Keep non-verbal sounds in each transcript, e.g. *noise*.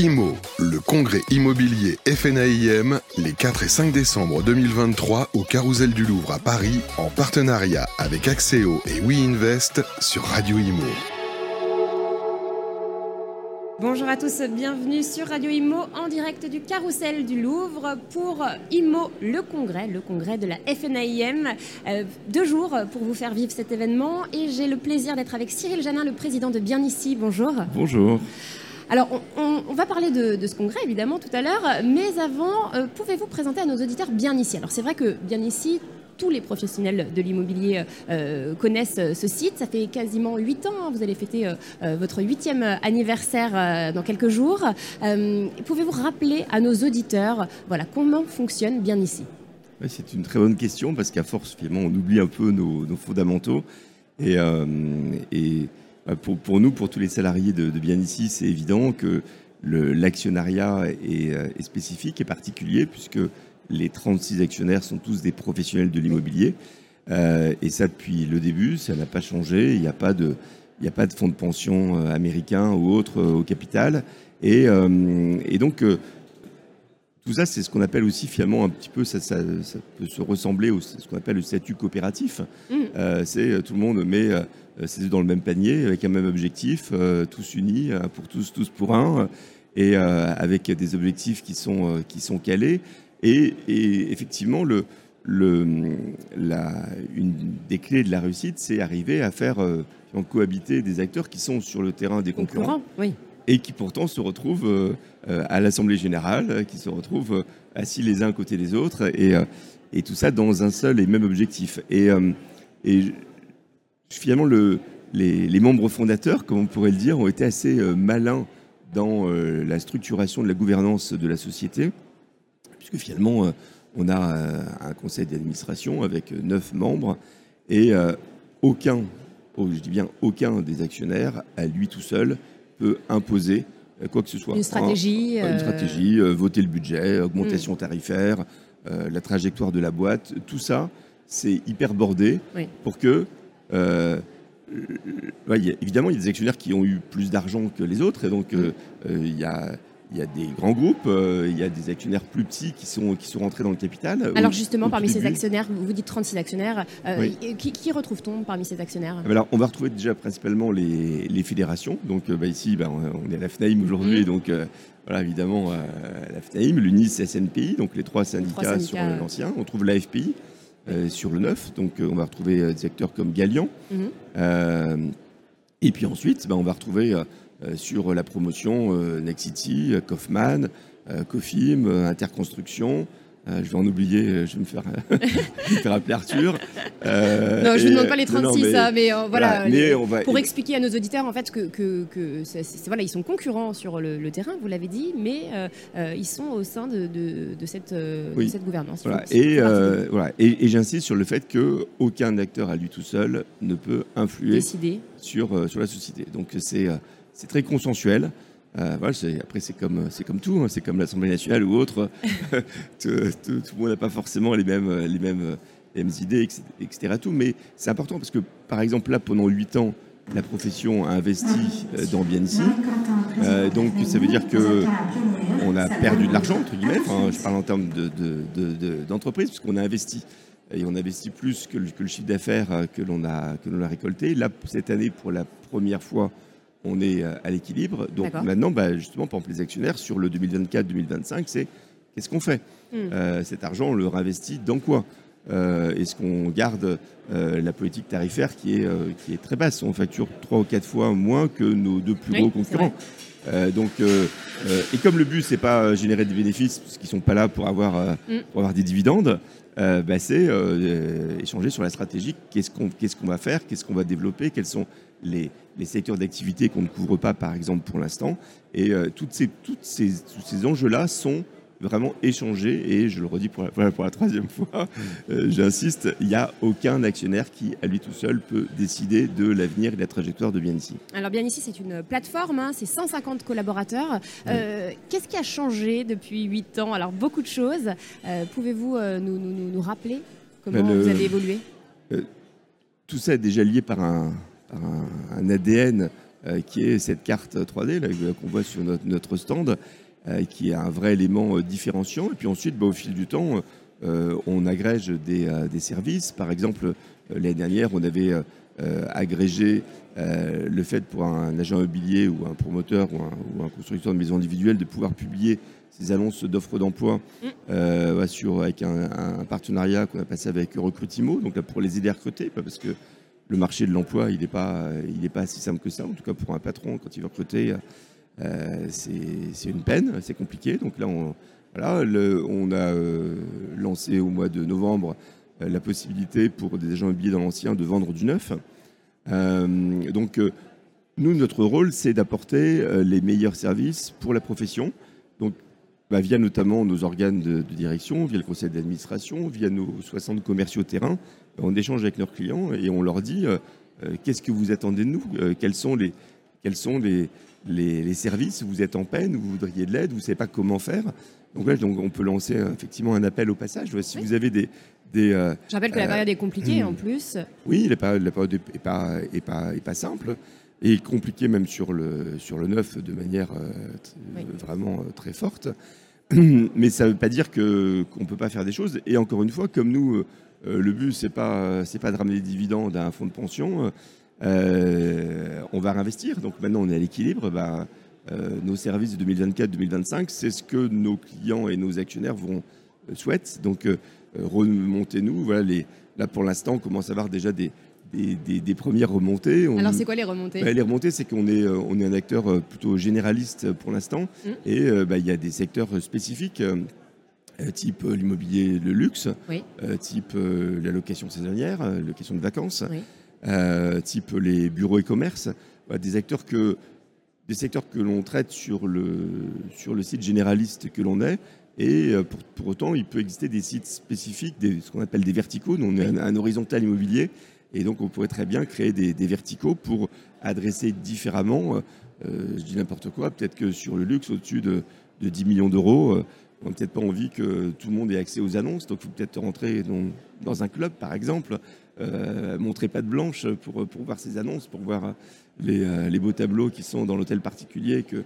IMO, le congrès immobilier FNAIM, les 4 et 5 décembre 2023 au Carousel du Louvre à Paris, en partenariat avec Axéo et WeInvest sur Radio IMO. Bonjour à tous, bienvenue sur Radio Imo en direct du Carrousel du Louvre pour Imo le congrès, le congrès de la FNAIM. Euh, deux jours pour vous faire vivre cet événement et j'ai le plaisir d'être avec Cyril Janin, le président de Bien Ici. Bonjour. Bonjour. Alors, on, va parler de, ce congrès, évidemment, tout à l'heure, mais avant, euh, pouvez-vous présenter à nos auditeurs Bien Ici? Alors, c'est vrai que Bien Ici, tous les professionnels de l'immobilier euh, connaissent euh, ce site. Ça fait quasiment huit ans. Hein. Vous allez fêter votre huitième anniversaire dans quelques jours. Pouvez-vous rappeler à nos auditeurs voilà, comment fonctionne bien ici? C'est une très bonne question parce qu'à force, finalement, on oublie un peu nos, fondamentaux. Et, pour, nous, pour tous les salariés de, Bien Ici, c'est évident que l'actionnariat est, est, spécifique et particulier puisque les 36 actionnaires sont tous des professionnels de l'immobilier. Euh, et ça, depuis le début, ça n'a pas changé. Il n'y a pas de, de fonds de pension euh, américains ou autres euh, au capital. Et, donc, tout ça, c'est ce qu'on appelle aussi finalement un petit peu, ça, ça, peut se ressembler à ce qu'on appelle le statut coopératif. Mmh. c'est tout le monde met c'est dans le même panier avec un même objectif, tous unis, pour tous, tous pour un, et avec des objectifs qui sont, qui sont calés. Et, effectivement, le, la, une des clés de la réussite, c'est arriver à faire euh, cohabiter des acteurs qui sont sur le terrain des concurrents. Et qui pourtant se retrouvent euh, euh, à l'Assemblée générale, qui se retrouvent assis les uns à côté des autres, et, tout ça dans un seul et même objectif. Et, finalement, le, les, les, membres fondateurs, comme on pourrait le dire, ont été assez malins dans la structuration de la gouvernance de la société puisque finalement, euh, on a euh, un conseil d'administration avec neuf membres et euh, aucun, oh, je dis bien aucun des actionnaires, à lui tout seul, imposer quoi que ce soit. Une stratégie. Une stratégie, voter le budget, augmentation hmm. tarifaire, la trajectoire de la boîte, tout ça, c'est hyper bordé pour que. évidemment, il y a des actionnaires qui ont eu plus d'argent que les autres, et donc hmm. il y a il y a des grands groupes, euh, il y a des actionnaires plus petits qui sont, qui sont rentrés dans le capital. Euh, Alors justement, parmi ces actionnaires, vous dites 36 actionnaires, euh, qui, retrouve-t-on parmi ces actionnaires? Alors on va retrouver déjà principalement les, les fédérations. Donc bah, ici, bah, on est à la FNAIM aujourd'hui, mmh. donc voilà, évidemment la FNAIM, l'UNIS, SNPI, donc les trois syndicats, sur l'ancien. On trouve l'AFPI sur le neuf, donc on va retrouver des acteurs comme Gallian. Mmh. et puis ensuite, bah, on va retrouver sur la promotion euh, Nexity, euh, Kaufman, Cofim, Interconstruction. je vais en oublier, je vais me faire, *laughs* faire appeler Arthur. non, je ne demande pas les 36, mais, ça, mais voilà, pour expliquer à nos auditeurs en fait que, que, voilà, ils sont concurrents sur le, terrain, vous l'avez dit, mais ils sont au sein de, de, cette, cette, gouvernance. Et, voilà. et, j'insiste sur le fait qu'aucun acteur à lui tout seul ne peut influer sur, sur la société. Donc c'est c'est très consensuel. Euh, voilà, après, c'est comme, c'est comme tout, hein. c'est comme l'Assemblée nationale ou autre. *laughs* *laughs* tout, le monde n'a pas forcément les mêmes, les mêmes, les mêmes idées, etc. Tout, mais c'est important parce que, par exemple, là, pendant huit ans, la profession a investi euh, dans BNC. Euh, donc, ça veut dire que on a perdu de l'argent, entre guillemets. je parle en termes d'entreprise, de, de, parce qu'on a investi. Et on investit plus que le, que le chiffre d'affaires que l'on a, que l'on a récolté. Là, cette année, pour la première fois, on est euh, à l'équilibre. Donc maintenant, bah, justement, par exemple, les actionnaires sur le 2024-2025, c'est qu'est-ce qu'on fait hmm. euh, Cet argent, on le réinvestit dans quoi euh, Est-ce qu'on garde la politique tarifaire qui est, qui est très basse? On facture trois ou quatre fois moins que nos deux plus gros concurrents. Donc, et comme le but, c'est pas générer des bénéfices, parce qu'ils sont pas là pour avoir, hmm. pour avoir des dividendes, bah, c'est échanger sur la stratégie. Qu'est-ce qu'on qu'est-ce qu'on va faire? Qu'est-ce qu'on va développer? Quels sont les, secteurs d'activité qu'on ne couvre pas, par exemple, pour l'instant? Et euh, toutes ces, toutes ces, tous ces enjeux-là sont vraiment échangés. Et je le redis pour la, pour la troisième *laughs* fois, euh, j'insiste, il n'y a aucun actionnaire qui, à lui tout seul, peut décider de l'avenir et de la trajectoire de Bien Ici. Alors Bien Ici, c'est une plateforme, hein, c'est 150 collaborateurs. Euh, qu'est-ce qui a changé depuis 8 ans? Alors beaucoup de choses. Pouvez-vous nous, nous, nous, rappeler comment ben, vous avez évolué? Tout ça est déjà lié par un un, ADN qui est cette carte 3D qu'on voit sur notre, stand, qui est un vrai élément différenciant. Et puis ensuite, bah, au fil du temps, on agrège des, des, services. Par exemple, l'année dernière, on avait agrégé le fait pour un agent immobilier ou un promoteur ou un, constructeur de maisons individuelles de pouvoir publier ses annonces d'offres d'emploi mm. sur, avec un, partenariat qu'on a passé avec Recrutimo, donc là pour les aider à recruter, parce que le marché de l'emploi, il n'est pas, il pas si simple que ça. En tout cas, pour un patron, quand il veut recruter, euh, c'est une peine, c'est compliqué. Donc là, on, a euh, lancé au mois de novembre euh, la possibilité pour des agents immobiliers dans l'ancien de vendre du neuf. donc, nous, notre rôle, c'est d'apporter les meilleurs services pour la profession. Donc, bah, via notamment nos organes de, de direction, via le conseil d'administration, via nos 60 commerciaux terrain, on échange avec nos clients et on leur dit qu'est-ce que vous attendez de nous? Quels sont les, quels sont les, les, services Vous êtes en peine Vous voudriez de l'aide Vous ne savez pas comment faire donc là, donc on peut lancer effectivement un appel au passage. Si vous avez des, des Je rappelle que la période est compliquée en plus. Oui, la période, la période est, pas, est, pas, est pas simple et compliquée même sur le, sur le neuf de manière vraiment très forte. *clears throat* Mais ça ne veut pas dire qu'on ne peut pas faire des choses. Et encore une fois, comme nous, euh, le but, c'est pas, c'est pas de ramener des dividendes à un fonds de pension. Euh, on va réinvestir. Donc maintenant, on est à l'équilibre. Bah, euh, nos services de 2024-2025, c'est ce que nos clients et nos actionnaires vont souhaitent. Donc remontez-nous. Voilà, les, là, pour l'instant, on commence à avoir déjà des, des, premières remontées. Alors, c'est quoi les remontées? Bah, Les remontées, c'est qu'on est, on est un acteur plutôt généraliste pour l'instant. Mmh. Et bah, il y a des secteurs spécifiques. Euh, type euh, l'immobilier de luxe, euh, type la location saisonnière, location de vacances, type les bureaux et commerces, des acteurs que des secteurs que l'on traite sur le, sur le site généraliste que l'on est. Et pour, autant, il peut exister des sites spécifiques, des, ce qu'on appelle des verticaux. Nous, on est un, horizontal immobilier. Et donc, on pourrait très bien créer des, verticaux pour adresser différemment, je dis n'importe quoi, peut-être que sur le luxe, au-dessus de, de 10 millions d'euros, on n'a peut-être pas envie que tout le monde ait accès aux annonces, donc il faut peut-être rentrer dans, un club, par exemple, euh, montrer pas de blanche pour, voir ces annonces, pour voir les, euh, beaux tableaux qui sont dans l'hôtel particulier que,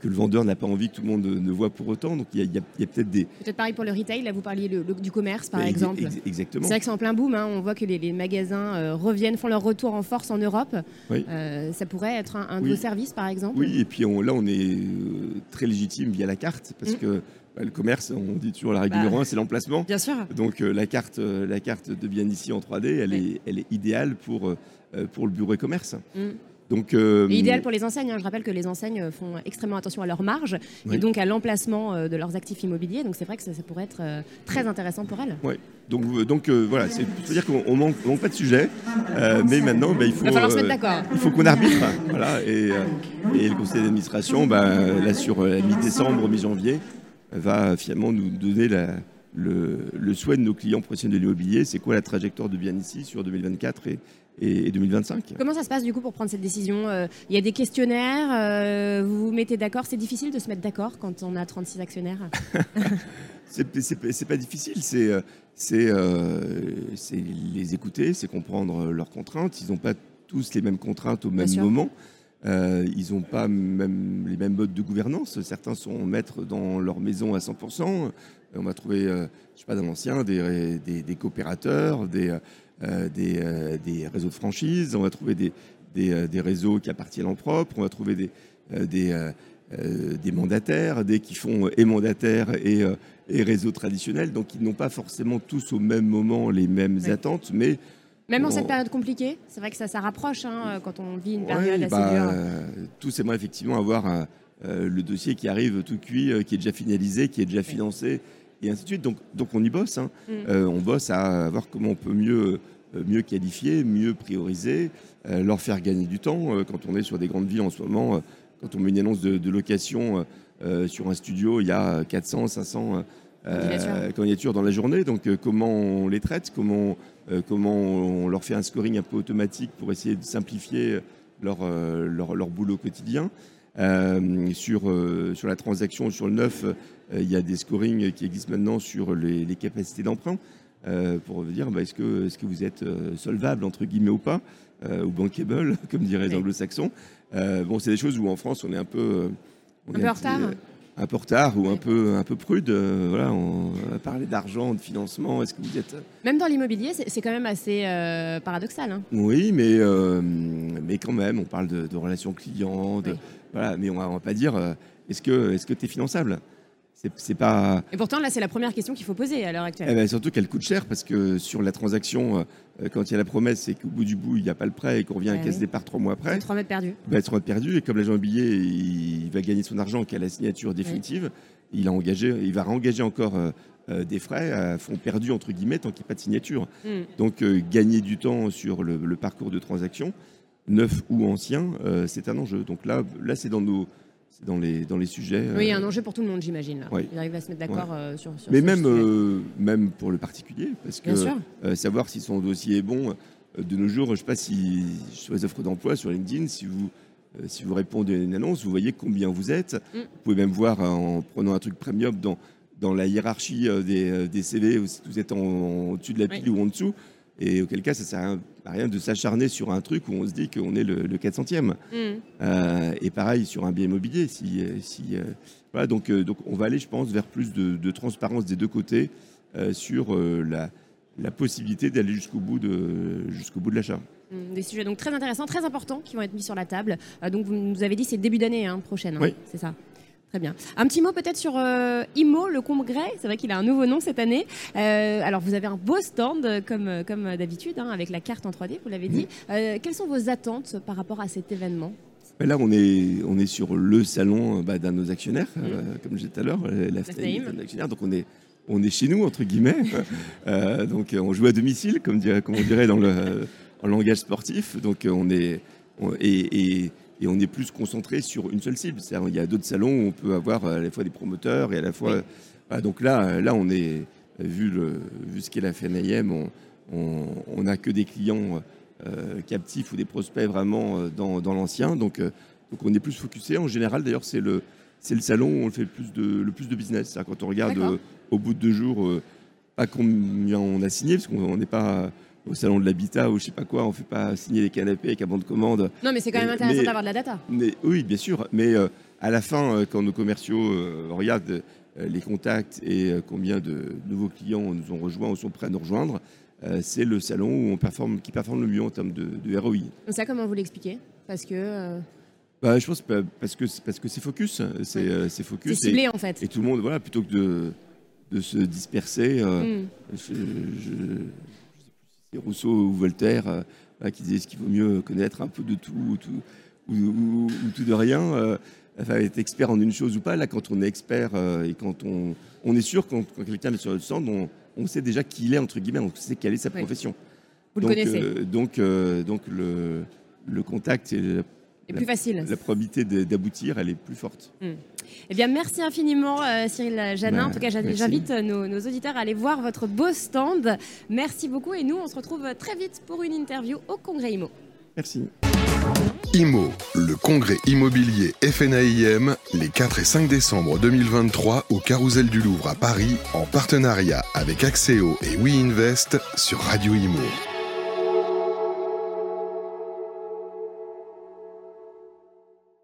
que le vendeur n'a pas envie que tout le monde ne voit pour autant. Donc il y a, peut-être des... Peut-être pareil pour le retail, là vous parliez du commerce par exemple. exactement. C'est vrai que c'est en plein boom, hein. on voit que les, magasins euh, reviennent, font leur retour en force en Europe. ça pourrait être un, de vos services par exemple Oui, et puis là on est très légitime via la carte parce mmh. que bah, le commerce, on dit toujours la règle bah, numéro un, c'est l'emplacement. Bien sûr. Donc euh, la, carte, euh, la carte de bien ici en 3D, elle, est, elle est idéale pour, euh, pour le bureau et commerce. Mm. Donc, idéal pour les enseignes. Hein. Je rappelle que les enseignes font extrêmement attention à leur marge et donc à l'emplacement de leurs actifs immobiliers. Donc c'est vrai que ça, pourrait être très intéressant pour elles. Oui. Donc, donc voilà, c'est-à-dire qu'on manque, manque pas de sujet, mais maintenant bah, il faut, il faut qu'on arbitre. voilà, et, et, le conseil d'administration, là sur la mi-décembre, mi-janvier, va finalement nous donner le, souhait de nos clients professionnels de l'immobilier. C'est quoi la trajectoire de bien ici sur 2024 et, et 2025. Comment ça se passe du coup pour prendre cette décision? Euh, Il y a des questionnaires, euh, vous vous mettez d'accord. C'est difficile de se mettre d'accord quand on a 36 actionnaires? *laughs* C'est pas difficile, c'est euh, les écouter, c'est comprendre leurs contraintes. Ils n'ont pas tous les mêmes contraintes au même moment. Euh, ils n'ont pas même les mêmes modes de gouvernance. Certains sont maîtres dans leur maison à 100%. Euh, on va trouver, euh, je sais pas, dans l'ancien, des, des, coopérateurs, des, des, des, réseaux de franchise. On va trouver des, des, réseaux qui appartiennent en propre. On va trouver des, des, des mandataires, des qui font et mandataires et, et réseaux traditionnels. Donc, ils n'ont pas forcément tous au même moment les mêmes attentes, mais même en cette période compliquée, c'est vrai que ça, ça rapproche hein, quand on vit une période assez bah, dure. tout c'est moi effectivement avoir euh, le dossier qui arrive tout cuit, euh, qui est déjà finalisé, qui est déjà financé, et ainsi de suite. Donc, donc on y bosse. Hein. Mm. Euh, on bosse à voir comment on peut mieux, mieux qualifier, mieux prioriser, leur faire gagner du temps. quand on est sur des grandes villes en ce moment, quand on met une annonce de, de location sur un studio, il y a 400, 500 candidatures dans la journée. Donc comment on les traite, comment euh, comment on leur fait un scoring un peu automatique pour essayer de simplifier leur, euh, leur, boulot quotidien. Euh, sur, sur la transaction, sur le neuf, il y a des scorings qui existent maintenant sur les, capacités d'emprunt pour dire bah, est-ce que, est -ce que vous êtes solvable entre guillemets ou pas, ou bankable, *laughs* comme diraient les anglo-saxons. bon, c'est des choses où en France, on est un peu. un peu en retard un peu retard ou un peu, un peu prude. Euh, voilà, on va parler d'argent, de financement. Est-ce que vous êtes. Euh, même dans l'immobilier, c'est quand même assez euh, paradoxal. Hein. Oui, mais, mais quand même, on parle de, relations clients. De, voilà, mais on ne va pas dire est-ce que tu es finançable? C'est pas. Et pourtant, là, c'est la première question qu'il faut poser à l'heure actuelle. Eh ben, surtout qu'elle coûte cher parce que sur la transaction, euh, quand il y a la promesse, c'est qu'au bout du bout, il n'y a pas le prêt et qu'on revient à caisse départ trois mois après. 3 mètres perdus. Ben, 3 mètres perdus. Et comme l'agent immobilier, il va gagner son argent qu'à la signature définitive, il, a engagé, il va réengager encore euh, euh, des frais à fond perdu, entre guillemets, tant qu'il n'y a pas de signature. Hmm. Donc, gagner du temps sur le, le, parcours de transaction, neuf ou ancien, c'est un enjeu. Donc là, là c'est dans nos dans les, dans les sujets. Oui, un enjeu pour tout le monde, j'imagine. Il arrive à se mettre d'accord euh, sur, Mais même, euh, même pour le particulier, parce que euh, savoir si son dossier est bon, de nos jours, je ne sais pas si sur les offres d'emploi, sur LinkedIn, si vous, si vous répondez à une annonce, vous voyez combien vous êtes. Mm. Vous pouvez même voir en prenant un truc premium dans, dans la hiérarchie des, des CV, si vous êtes en, au-dessus de la pile ou en dessous. Et auquel cas, ça sert à rien de s'acharner sur un truc où on se dit qu'on est le, le 400e. Mm. Euh, et pareil sur un bien immobilier. Si, euh, si, euh, voilà, donc, donc on va aller, je pense, vers plus de, transparence des deux côtés sur la, la, possibilité d'aller jusqu'au bout de, jusqu'au bout de l'achat. Mm. Des sujets donc très intéressants, très importants qui vont être mis sur la table. donc vous nous avez dit c'est début d'année hein, prochaine, hein, oui. c'est ça? Très bien. Un petit mot peut-être sur euh, IMO, le congrès. C'est vrai qu'il a un nouveau nom cette année. Euh, alors vous avez un beau stand comme, comme d'habitude, hein, avec la carte en 3D, vous l'avez dit. Euh, quelles sont vos attentes par rapport à cet événement? Là, on est, on est sur le salon bah, d'un de nos actionnaires, comme je disais tout à l'heure, la FNAIM, actionnaire. Donc on est, on est chez nous, entre guillemets. *laughs* donc on joue à domicile, comme, dirait, comme on dirait dans le en langage sportif. Donc on est. et et on est plus concentré sur une seule cible. Il y a d'autres salons où on peut avoir à la fois des promoteurs et à la fois. donc là, là, on est vu, le, vu ce qu'est la FNIM, on n'a que des clients euh, captifs ou des prospects vraiment euh, dans, dans l'ancien. Donc, euh, donc on est plus focusé. En général, d'ailleurs, c'est le, c'est le salon où on fait le plus de, le plus de business. Quand on regarde au bout de deux jours, pas combien on a signé, parce qu'on n'est pas au salon de l'habitat ou je sais pas quoi, on fait pas signer les canapés avec un bon de commande. Non, mais c'est quand même intéressant d'avoir de la data. Mais, oui, bien sûr. Mais euh, à la fin, euh, quand nos commerciaux euh, regardent les contacts et combien de nouveaux clients nous ont rejoints ou sont prêts à nous rejoindre, c'est le salon où on performe, qui performe le mieux en termes de, de ROI. Ça, comment vous l'expliquez? Parce que. Bah, je pense parce que parce que c'est focus, c'est focus. C'est ciblé en fait. Et tout le monde, voilà, plutôt que de, de se disperser. Mm. je, Rousseau ou Voltaire euh, qui disaient qu'il vaut mieux connaître un peu de tout, ou, tout de rien. Euh, enfin, être expert en une chose ou pas. Là, quand on est expert euh, et quand on, on est sûr quand, quelqu'un est sur le stand, on, on, sait déjà qui il est entre guillemets, on sait quelle est sa profession. Vous donc, le connaissez. donc, donc le, le contact et la, plus facile. La probabilité d'aboutir, elle est plus forte. Hmm. Eh bien, merci infiniment, euh, Cyril Janin. en tout cas, j'invite nos, nos, auditeurs à aller voir votre beau stand. Merci beaucoup. Et nous, on se retrouve très vite pour une interview au Congrès IMO. Merci. IMO, le congrès immobilier FNAIM, les 4 et 5 décembre 2023 au Carousel du Louvre à Paris, en partenariat avec Axéo et WeInvest sur Radio IMO.